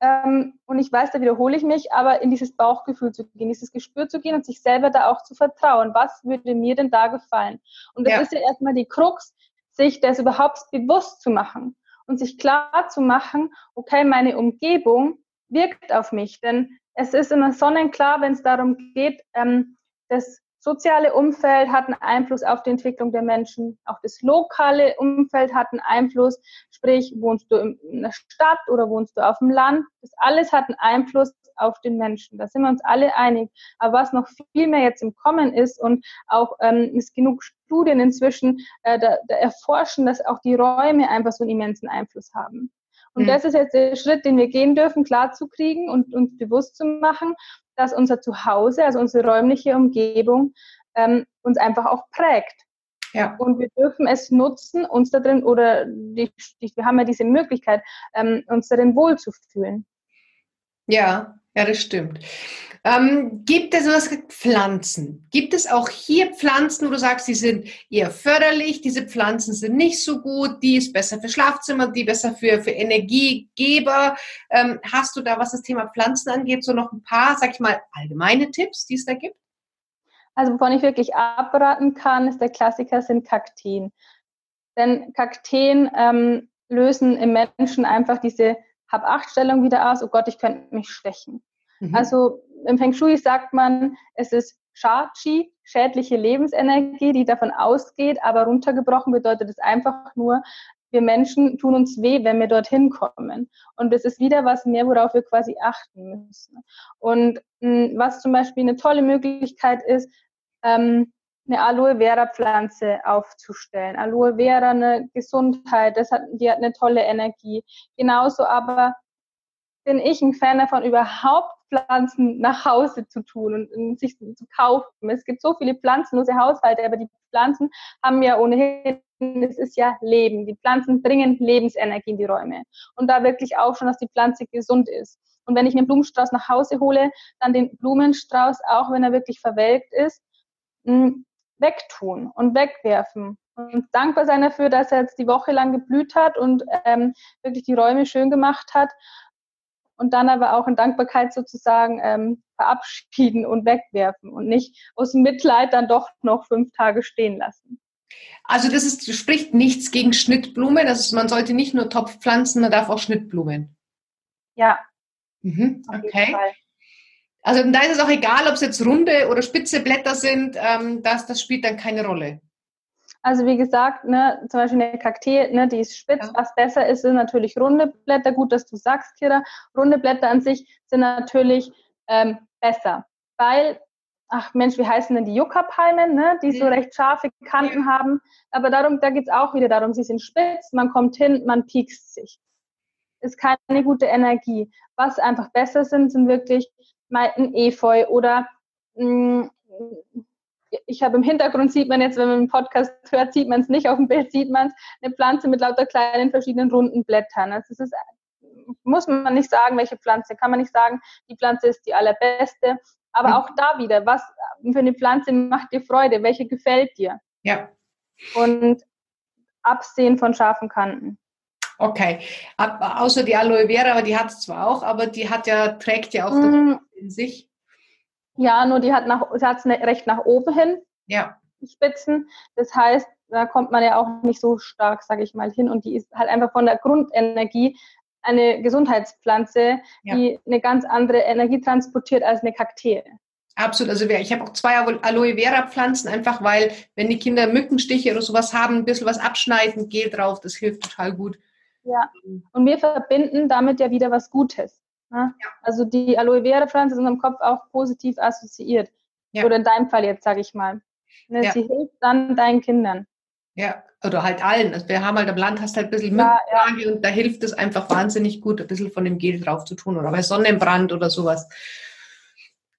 Ähm, und ich weiß, da wiederhole ich mich, aber in dieses Bauchgefühl zu gehen, dieses Gespür zu gehen und sich selber da auch zu vertrauen. Was würde mir denn da gefallen? Und das ja. ist ja erstmal die Krux, sich das überhaupt bewusst zu machen und sich klar zu machen, okay, meine Umgebung wirkt auf mich. Denn es ist immer sonnenklar, wenn es darum geht, ähm, das soziale Umfeld hat einen Einfluss auf die Entwicklung der Menschen. Auch das lokale Umfeld hat einen Einfluss. Sprich, wohnst du in einer Stadt oder wohnst du auf dem Land? Das alles hat einen Einfluss auf den Menschen. Da sind wir uns alle einig. Aber was noch viel mehr jetzt im Kommen ist und auch ähm, es genug Studien inzwischen äh, da, da erforschen, dass auch die Räume einfach so einen immensen Einfluss haben. Und mhm. das ist jetzt der Schritt, den wir gehen dürfen, klar zu kriegen und uns bewusst zu machen dass unser Zuhause, also unsere räumliche Umgebung, ähm, uns einfach auch prägt. Ja. Und wir dürfen es nutzen, uns da drin, oder die, die, wir haben ja diese Möglichkeit, ähm, uns darin wohlzufühlen. Ja, ja, das stimmt. Ähm, gibt es was Pflanzen? Gibt es auch hier Pflanzen, wo du sagst, die sind eher förderlich, diese Pflanzen sind nicht so gut, die ist besser für Schlafzimmer, die besser für, für Energiegeber? Ähm, hast du da, was das Thema Pflanzen angeht, so noch ein paar, sag ich mal, allgemeine Tipps, die es da gibt? Also wovon ich wirklich abraten kann, ist der Klassiker, sind Kakteen. Denn Kakteen ähm, lösen im Menschen einfach diese Hab-Acht-Stellung wieder aus, oh Gott, ich könnte mich schwächen. Mhm. Also im Feng Shui sagt man, es ist Sha-Chi, schädliche Lebensenergie, die davon ausgeht, aber runtergebrochen bedeutet es einfach nur, wir Menschen tun uns weh, wenn wir dorthin kommen. Und das ist wieder was mehr, worauf wir quasi achten müssen. Und mh, hm, was zum Beispiel eine tolle Möglichkeit ist, ähm, eine Aloe Vera Pflanze aufzustellen. Aloe Vera eine Gesundheit, das hat, die hat eine tolle Energie. Genauso aber bin ich ein Fan davon, überhaupt Pflanzen nach Hause zu tun und, sich zu kaufen. Es gibt so viele pflanzenlose Haushalte, aber die Pflanzen haben ja ohnehin, es ist ja Leben. Die Pflanzen bringen Lebensenergie in die Räume. Und da wirklich auch schon, dass die Pflanze gesund ist. Und wenn ich einen Blumenstrauß nach Hause hole, dann den Blumenstrauß, auch wenn er wirklich verwelkt ist, wegtun und wegwerfen und dankbar sein dafür, dass er jetzt die Woche lang geblüht hat und ähm, wirklich die Räume schön gemacht hat und dann aber auch in Dankbarkeit sozusagen ähm, verabschieden und wegwerfen und nicht aus Mitleid dann doch noch fünf Tage stehen lassen. Also das ist, spricht nichts gegen Schnittblumen. Das ist, man sollte nicht nur Topfpflanzen, man darf auch Schnittblumen. Ja. Mhm, okay. Also da ist es auch egal, ob es jetzt runde oder spitze Blätter sind, ähm, das, das spielt dann keine Rolle. Also wie gesagt, ne, zum Beispiel eine Kaktee, ne, die ist spitz. Ja. Was besser ist, sind natürlich runde Blätter. Gut, dass du sagst, Kira. Runde Blätter an sich sind natürlich ähm, besser, weil ach Mensch, wie heißen denn die Juckerpalmen, ne? die so mhm. recht scharfe Kanten haben. Aber darum, da geht's auch wieder darum, sie sind spitz, man kommt hin, man piekst sich. Ist keine gute Energie. Was einfach besser sind, sind wirklich mal ein Efeu oder mh, mm, ich habe im Hintergrund, sieht man jetzt, wenn man einen Podcast hört, sieht man es nicht, auf dem Bild sieht man es, eine Pflanze mit lauter kleinen verschiedenen runden Blättern. Also es ist, muss man nicht sagen, welche Pflanze, kann man nicht sagen, die Pflanze ist die allerbeste. Aber mhm. auch da wieder, was für eine Pflanze macht dir Freude? Welche gefällt dir? Ja. Und absehen von scharfen Kanten. Okay. Ab, außer die Aloe Vera, aber die hat es zwar auch, aber die hat ja, trägt ja auch mm. In sich. Ja, nur die hat es ne, recht nach oben hin. Ja. Die Spitzen. Das heißt, da kommt man ja auch nicht so stark, sage ich mal, hin. Und die ist halt einfach von der Grundenergie eine Gesundheitspflanze, ja. die eine ganz andere Energie transportiert als eine Kaktee. Absolut. Also ich habe auch zwei Aloe Vera Pflanzen, einfach weil, wenn die Kinder Mückenstiche oder sowas haben, ein bisschen was abschneiden, Gel drauf, das hilft total gut. Ja. Und wir verbinden damit ja wieder was Gutes. Ne? Ja. Also die Aloe Vera Pflanze ist in unserem Kopf auch positiv assoziiert. Ja. Oder in deinem Fall jetzt, sage ich mal. Ne? Ja. Sie hilft dann deinen Kindern. Ja, oder halt allen. Also wir haben halt am Land hast halt ein bisschen ja, ja. und da hilft es einfach wahnsinnig gut, ein bisschen von dem Gel drauf zu tun oder bei Sonnenbrand oder sowas.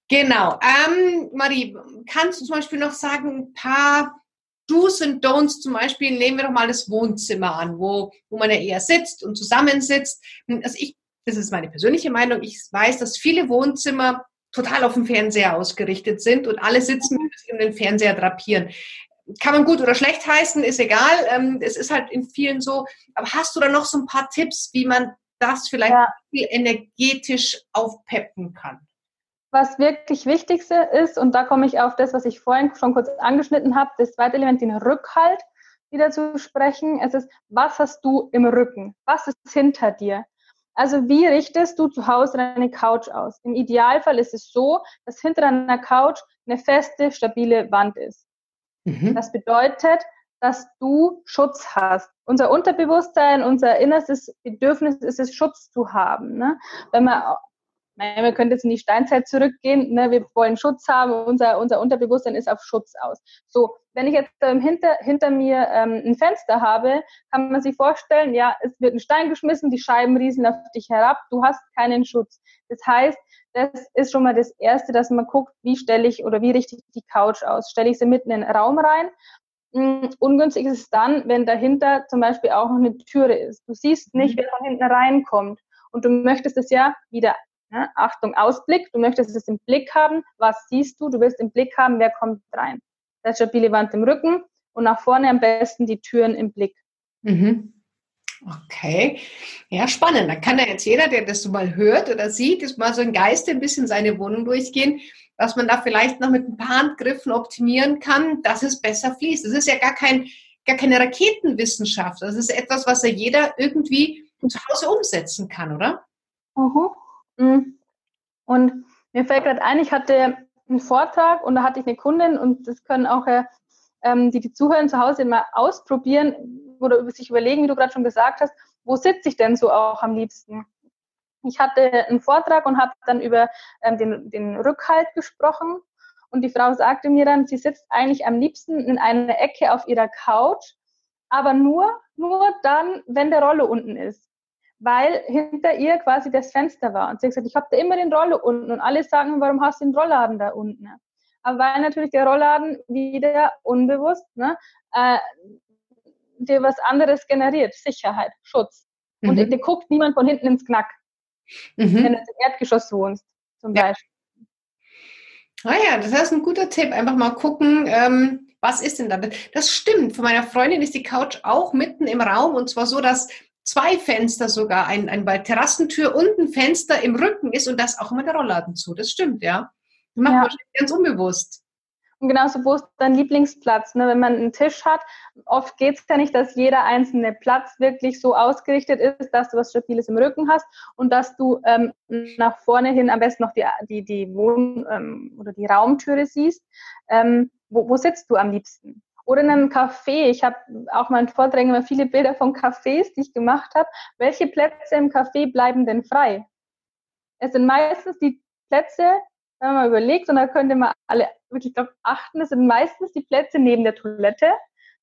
Genau. Ähm, Marie, kannst du zum Beispiel noch sagen, ein paar Do's und Don'ts, zum Beispiel nehmen wir doch mal das Wohnzimmer an, wo, wo man ja eher sitzt und zusammensitzt. Also ich das ist meine persönliche Meinung, ich weiß, dass viele Wohnzimmer total auf den Fernseher ausgerichtet sind und alle sitzen und mhm. den Fernseher drapieren. Kann man gut oder schlecht heißen, ist egal. Ähm, es ist halt in vielen so. Aber hast du da noch so ein paar Tipps, wie man das vielleicht ja. viel energetisch aufpeppen kann? Was wirklich Wichtigste ist, und da komme ich auf das, was ich vorhin schon kurz angeschnitten habe, das zweite Element, den Rückhalt wieder zu sprechen. Es ist, was hast du im Rücken? Was ist hinter dir? Also wie richtest du zu Hause deine Couch aus? Im Idealfall ist es so, dass hinter deiner Couch eine feste, stabile Wand ist. Mhm. Das bedeutet, dass du Schutz hast. Unser Unterbewusstsein, unser innerstes Bedürfnis ist es, Schutz zu haben. Ne? Wenn man wir können jetzt in die Steinzeit zurückgehen, ne, wir wollen Schutz haben, unser, unser Unterbewusstsein ist auf Schutz aus. So, wenn ich jetzt ähm, hinter, hinter mir ähm, ein Fenster habe, kann man sich vorstellen, ja, es wird ein Stein geschmissen, die Scheiben rieseln auf dich herab, du hast keinen Schutz. Das heißt, das ist schon mal das Erste, dass man guckt, wie stelle ich oder wie richte ich die Couch aus. Stelle ich sie mitten in den Raum rein? Hm, ungünstig ist es dann, wenn dahinter zum Beispiel auch noch eine Türe ist. Du siehst nicht, mhm. wer von hinten reinkommt. Und du möchtest es ja wieder ja, Achtung, Ausblick, du möchtest es im Blick haben. Was siehst du? Du willst im Blick haben, wer kommt rein. Das stabile Wand im Rücken und nach vorne am besten die Türen im Blick. Mhm. Okay, ja, spannend. Dann kann ja jetzt jeder, der das so mal hört oder sieht, ist mal so ein Geist ein bisschen seine Wohnung durchgehen, was man da vielleicht noch mit ein paar Handgriffen optimieren kann, dass es besser fließt. Das ist ja gar, kein, gar keine Raketenwissenschaft. Das ist etwas, was ja jeder irgendwie zu Hause umsetzen kann, oder? Mhm. Mhm. Und mir fällt gerade ein, ich hatte einen Vortrag und da hatte ich eine Kundin und das können auch äh, ähm, die, die zuhören zu Hause mal ausprobieren oder sich überlegen, wie du gerade schon gesagt hast, wo sitze ich denn so auch am liebsten? Ich hatte einen Vortrag und habe dann über ähm, den, den Rückhalt gesprochen und die Frau sagte mir dann, sie sitzt eigentlich am liebsten in einer Ecke auf ihrer Couch, aber nur, nur dann, wenn der Rolle unten ist weil hinter ihr quasi das Fenster war. Und sie hat gesagt, ich habe da immer den Roller unten. Und alle sagen, warum hast du den Rollladen da unten? Aber weil natürlich der Rollladen wieder unbewusst ne, äh, dir was anderes generiert. Sicherheit, Schutz. Mhm. Und dir guckt niemand von hinten ins Knack. Mhm. Wenn du im Erdgeschoss wohnst, zum. Beispiel. Ah ja, das ist ein guter Tipp. Einfach mal gucken, ähm, was ist denn da? Das stimmt. Von meiner Freundin ist die Couch auch mitten im Raum und zwar so, dass zwei Fenster sogar, ein, ein bei Terrassentür und ein Fenster im Rücken ist und das auch immer der Rollladen zu. Das stimmt, ja. Das macht ja. man ganz unbewusst. Und genauso, wo ist dein Lieblingsplatz? Ne? Wenn man einen Tisch hat, oft geht es ja nicht, dass jeder einzelne Platz wirklich so ausgerichtet ist, dass du was Stabiles im Rücken hast und dass du ähm, nach vorne hin am besten noch die, die, die Wohn- ähm, oder die Raumtüre siehst. Ähm, wo, wo sitzt du am liebsten? Oder in einem Café. Ich habe auch mal in Vorträgen immer viele Bilder von Cafés, die ich gemacht habe. Welche Plätze im Café bleiben denn frei? Es sind meistens die Plätze, wenn man mal überlegt, und da könnte man alle wirklich darauf achten, es sind meistens die Plätze neben der Toilette.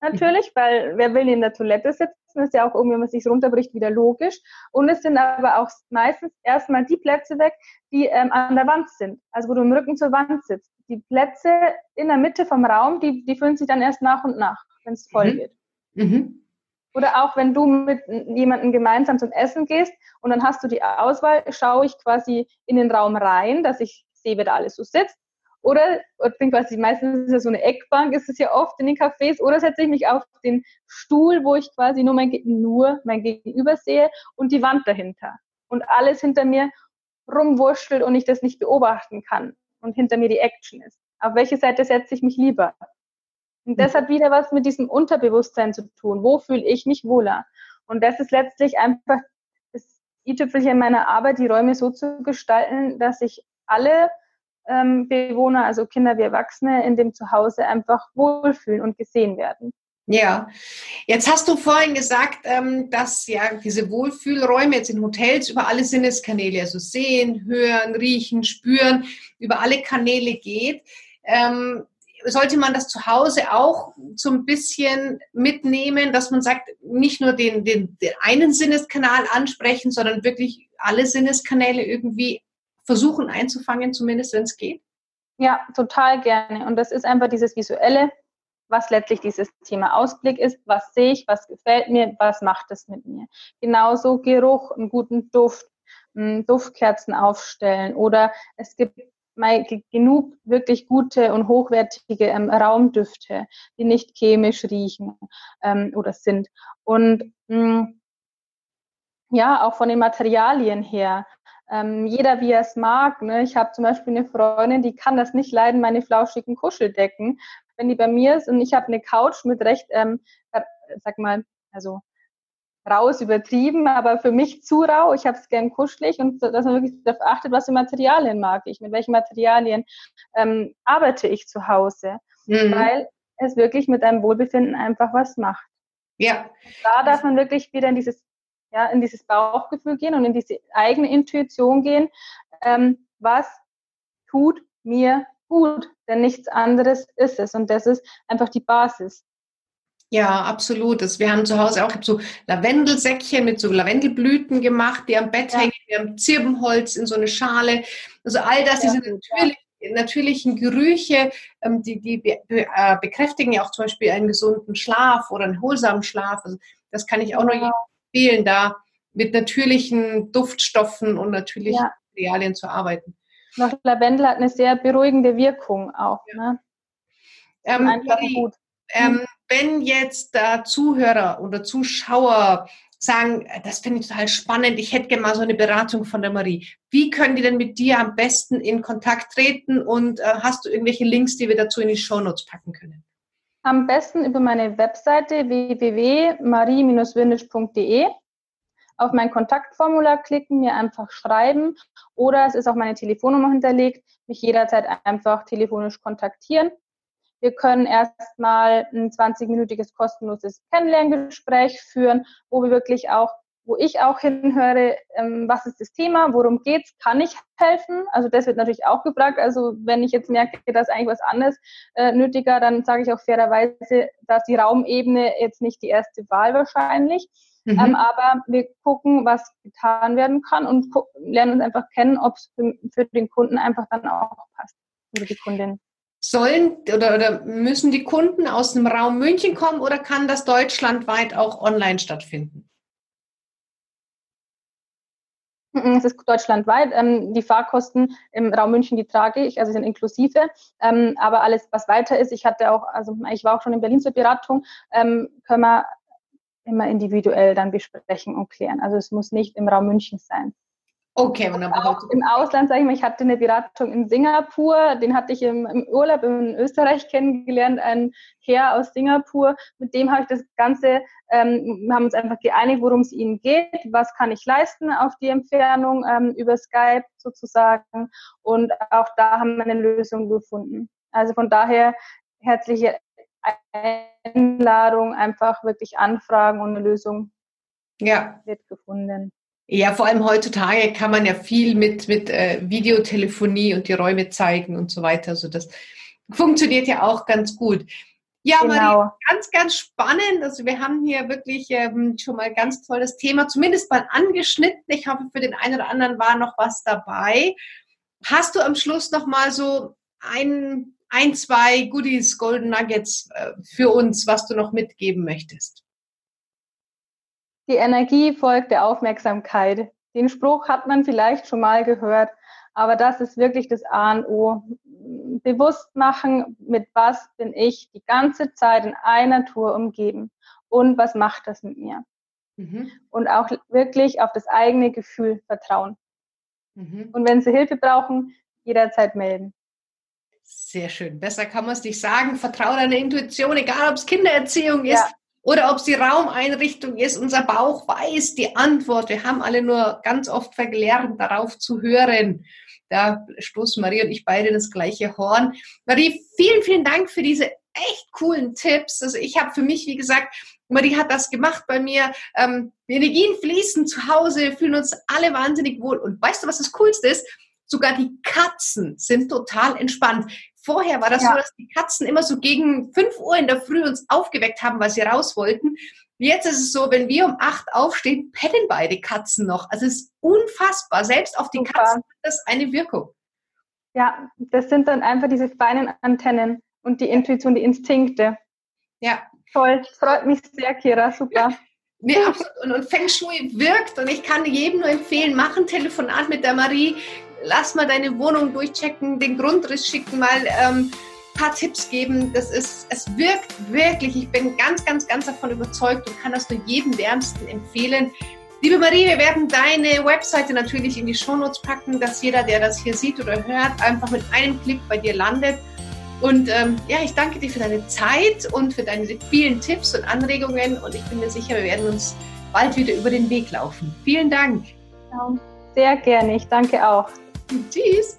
Natürlich, mhm. weil wer will in der Toilette sitzen? Ist ja auch irgendwie, wenn man sich runterbricht, wieder logisch. Und es sind aber auch meistens erstmal die Plätze weg, die ähm, an der Wand sind. Also wo du im Rücken zur Wand sitzt die Plätze in der Mitte vom Raum, die, die füllen sich dann erst nach und nach, wenn es voll mhm. wird. Mhm. Oder auch wenn du mit jemandem gemeinsam zum Essen gehst und dann hast du die Auswahl, schaue ich quasi in den Raum rein, dass ich sehe, wer da alles so sitzt. Oder, oder quasi meistens ist ja so eine Eckbank, ist es ja oft in den Cafés, oder setze ich mich auf den Stuhl, wo ich quasi nur mein, nur mein Gegenüber sehe und die Wand dahinter. Und alles hinter mir rumwurschtelt und ich das nicht beobachten kann und hinter mir die Action ist. Auf welche Seite setze ich mich lieber? Und das hat wieder was mit diesem Unterbewusstsein zu tun. Wo fühle ich mich wohler? Und das ist letztlich einfach das i-Tüpfelchen meiner Arbeit, die Räume so zu gestalten, dass sich alle ähm, Bewohner, also Kinder wie Erwachsene, in dem Zuhause einfach wohlfühlen und gesehen werden. Ja, jetzt hast du vorhin gesagt, ähm, dass ja diese Wohlfühlräume jetzt in Hotels über alle Sinneskanäle, also sehen, hören, riechen, spüren, über alle Kanäle geht. Ähm, sollte man das zu Hause auch so ein bisschen mitnehmen, dass man sagt, nicht nur den, den, den einen Sinneskanal ansprechen, sondern wirklich alle Sinneskanäle irgendwie versuchen einzufangen, zumindest wenn es geht? Ja, total gerne. Und das ist einfach dieses Visuelle, was letztlich dieses Thema Ausblick ist, was sehe ich, was gefällt mir, was macht es mit mir. Genauso Geruch, einen guten Duft, Duftkerzen aufstellen oder es gibt mal genug wirklich gute und hochwertige ähm, Raumdüfte, die nicht chemisch riechen ähm, oder sind. Und mh, ja, auch von den Materialien her. Ähm, jeder, wie er es mag. Ne? Ich habe zum Beispiel eine Freundin, die kann das nicht leiden, meine flauschigen Kuscheldecken, wenn die bei mir ist und ich habe eine Couch mit recht, ähm, sag mal, also raus übertrieben, aber für mich zu rau. Ich habe es gern kuschelig und dass man wirklich darauf achtet, was für Materialien mag ich, mit welchen Materialien ähm, arbeite ich zu Hause, mhm. weil es wirklich mit einem Wohlbefinden einfach was macht. Ja. Da darf man wirklich wieder in dieses, ja, in dieses Bauchgefühl gehen und in diese eigene Intuition gehen. Ähm, was tut mir gut? Denn nichts anderes ist es. Und das ist einfach die Basis. Ja, absolut. Das, wir haben zu Hause auch so Lavendelsäckchen mit so Lavendelblüten gemacht, die am Bett ja. hängen. Wir haben Zirbenholz in so eine Schale. Also all das, ja, diese natürlich, ja. natürlichen Gerüche, ähm, die, die äh, bekräftigen ja auch zum Beispiel einen gesunden Schlaf oder einen holsamen Schlaf. Also das kann ich auch noch empfehlen, da mit natürlichen Duftstoffen und natürlichen Materialien zu arbeiten. Noch Lavendel hat eine sehr beruhigende Wirkung auch. Ne? Ähm, einfach gut. Ähm, hm wenn jetzt da Zuhörer oder Zuschauer sagen, das finde ich total spannend, ich hätte gerne mal so eine Beratung von der Marie. Wie können die denn mit dir am besten in Kontakt treten und äh, hast du irgendwelche Links, die wir dazu in die Shownotes packen können? Am besten über meine Webseite www.marie-windisch.de auf mein Kontaktformular klicken, mir einfach schreiben oder es ist auch meine Telefonnummer hinterlegt, mich jederzeit einfach telefonisch kontaktieren. Wir können erstmal ein 20-minütiges kostenloses Kennenlerngespräch führen, wo wir wirklich auch wo ich auch hinhöre, ähm, was ist das Thema, worum geht's, kann ich helfen? Also das wird natürlich auch gefragt. Also wenn ich jetzt merke, dass eigentlich was anderes äh, nötiger, dann sage ich auch fairerweise, dass die Raumebene jetzt nicht die erste Wahl wahrscheinlich. Mhm. Ähm, aber wir gucken, was getan werden kann und lernen uns einfach kennen, ob es für, für den Kunden einfach dann auch passt oder die Kundin. Sollen oder, oder müssen die Kunden aus dem Raum München kommen oder kann das deutschlandweit auch online stattfinden? Es ist deutschlandweit. Ähm, die Fahrkosten im Raum München, die trage ich, also sind inklusive. Ähm, aber alles, was weiter ist, ich hatte auch, also ich war auch schon in Berlin zur Beratung, ähm, können wir immer individuell dann besprechen und klären. Also es muss nicht im Raum München sein. Okay, wunderbar. Auch im Ausland, sage ich mal, ich hatte eine Beratung in Singapur, den hatte ich im, im Urlaub in Österreich kennengelernt, ein Herr aus Singapur, mit dem habe ich das Ganze, ähm, wir haben uns einfach geeinigt, worum es ihnen geht, was kann ich leisten auf die Entfernung ähm, über Skype sozusagen und auch da haben wir eine Lösung gefunden. Also von daher herzliche Einladung, einfach wirklich anfragen und eine Lösung ja. wird gefunden. Ja, vor allem heutzutage kann man ja viel mit, mit äh, Videotelefonie und die Räume zeigen und so weiter. Also das funktioniert ja auch ganz gut. Ja, genau. Marie, ganz, ganz spannend. Also wir haben hier wirklich ähm, schon mal ganz tolles Thema, zumindest mal angeschnitten. Ich hoffe, für den einen oder anderen war noch was dabei. Hast du am Schluss noch mal so ein, ein zwei Goodies, Golden Nuggets äh, für uns, was du noch mitgeben möchtest? Die Energie folgt der Aufmerksamkeit. Den Spruch hat man vielleicht schon mal gehört, aber das ist wirklich das A und O. Bewusst machen, mit was bin ich die ganze Zeit in einer Tour umgeben und was macht das mit mir. Mhm. Und auch wirklich auf das eigene Gefühl vertrauen. Mhm. Und wenn Sie Hilfe brauchen, jederzeit melden. Sehr schön. Besser kann man es nicht sagen. Vertraue deiner Intuition, egal ob es Kindererziehung ist, ja oder ob es die Raumeinrichtung ist. Unser Bauch weiß die Antwort. Wir haben alle nur ganz oft verlernt, darauf zu hören. Da stoßen Marie und ich beide in das gleiche Horn. Marie, vielen, vielen Dank für diese echt coolen Tipps. Also ich habe für mich, wie gesagt, Marie hat das gemacht bei mir. Ähm, die Energien fließen zu Hause, fühlen uns alle wahnsinnig wohl. Und weißt du, was das Coolste ist? Sogar die Katzen sind total entspannt. Vorher war das ja. so, dass die Katzen immer so gegen 5 Uhr in der Früh uns aufgeweckt haben, weil sie raus wollten. Jetzt ist es so, wenn wir um 8 aufstehen, pennen beide Katzen noch. Also es ist unfassbar. Selbst auf die Super. Katzen hat das eine Wirkung. Ja, das sind dann einfach diese feinen Antennen und die Intuition, die Instinkte. Ja. Toll, freut mich sehr, Kira, super. Nee, absolut. Und, und Feng Shui wirkt und ich kann jedem nur empfehlen, machen Telefonat mit der Marie lass mal deine Wohnung durchchecken, den Grundriss schicken, mal ähm, paar Tipps geben. Das ist, es wirkt wirklich. Ich bin ganz, ganz, ganz davon überzeugt und kann das nur jedem wärmsten empfehlen. Liebe Marie, wir werden deine Webseite natürlich in die Shownotes packen, dass jeder, der das hier sieht oder hört, einfach mit einem Klick bei dir landet. Und ähm, ja, ich danke dir für deine Zeit und für deine vielen Tipps und Anregungen. Und ich bin mir sicher, wir werden uns bald wieder über den Weg laufen. Vielen Dank. Sehr gerne. Ich danke auch. Tschüss!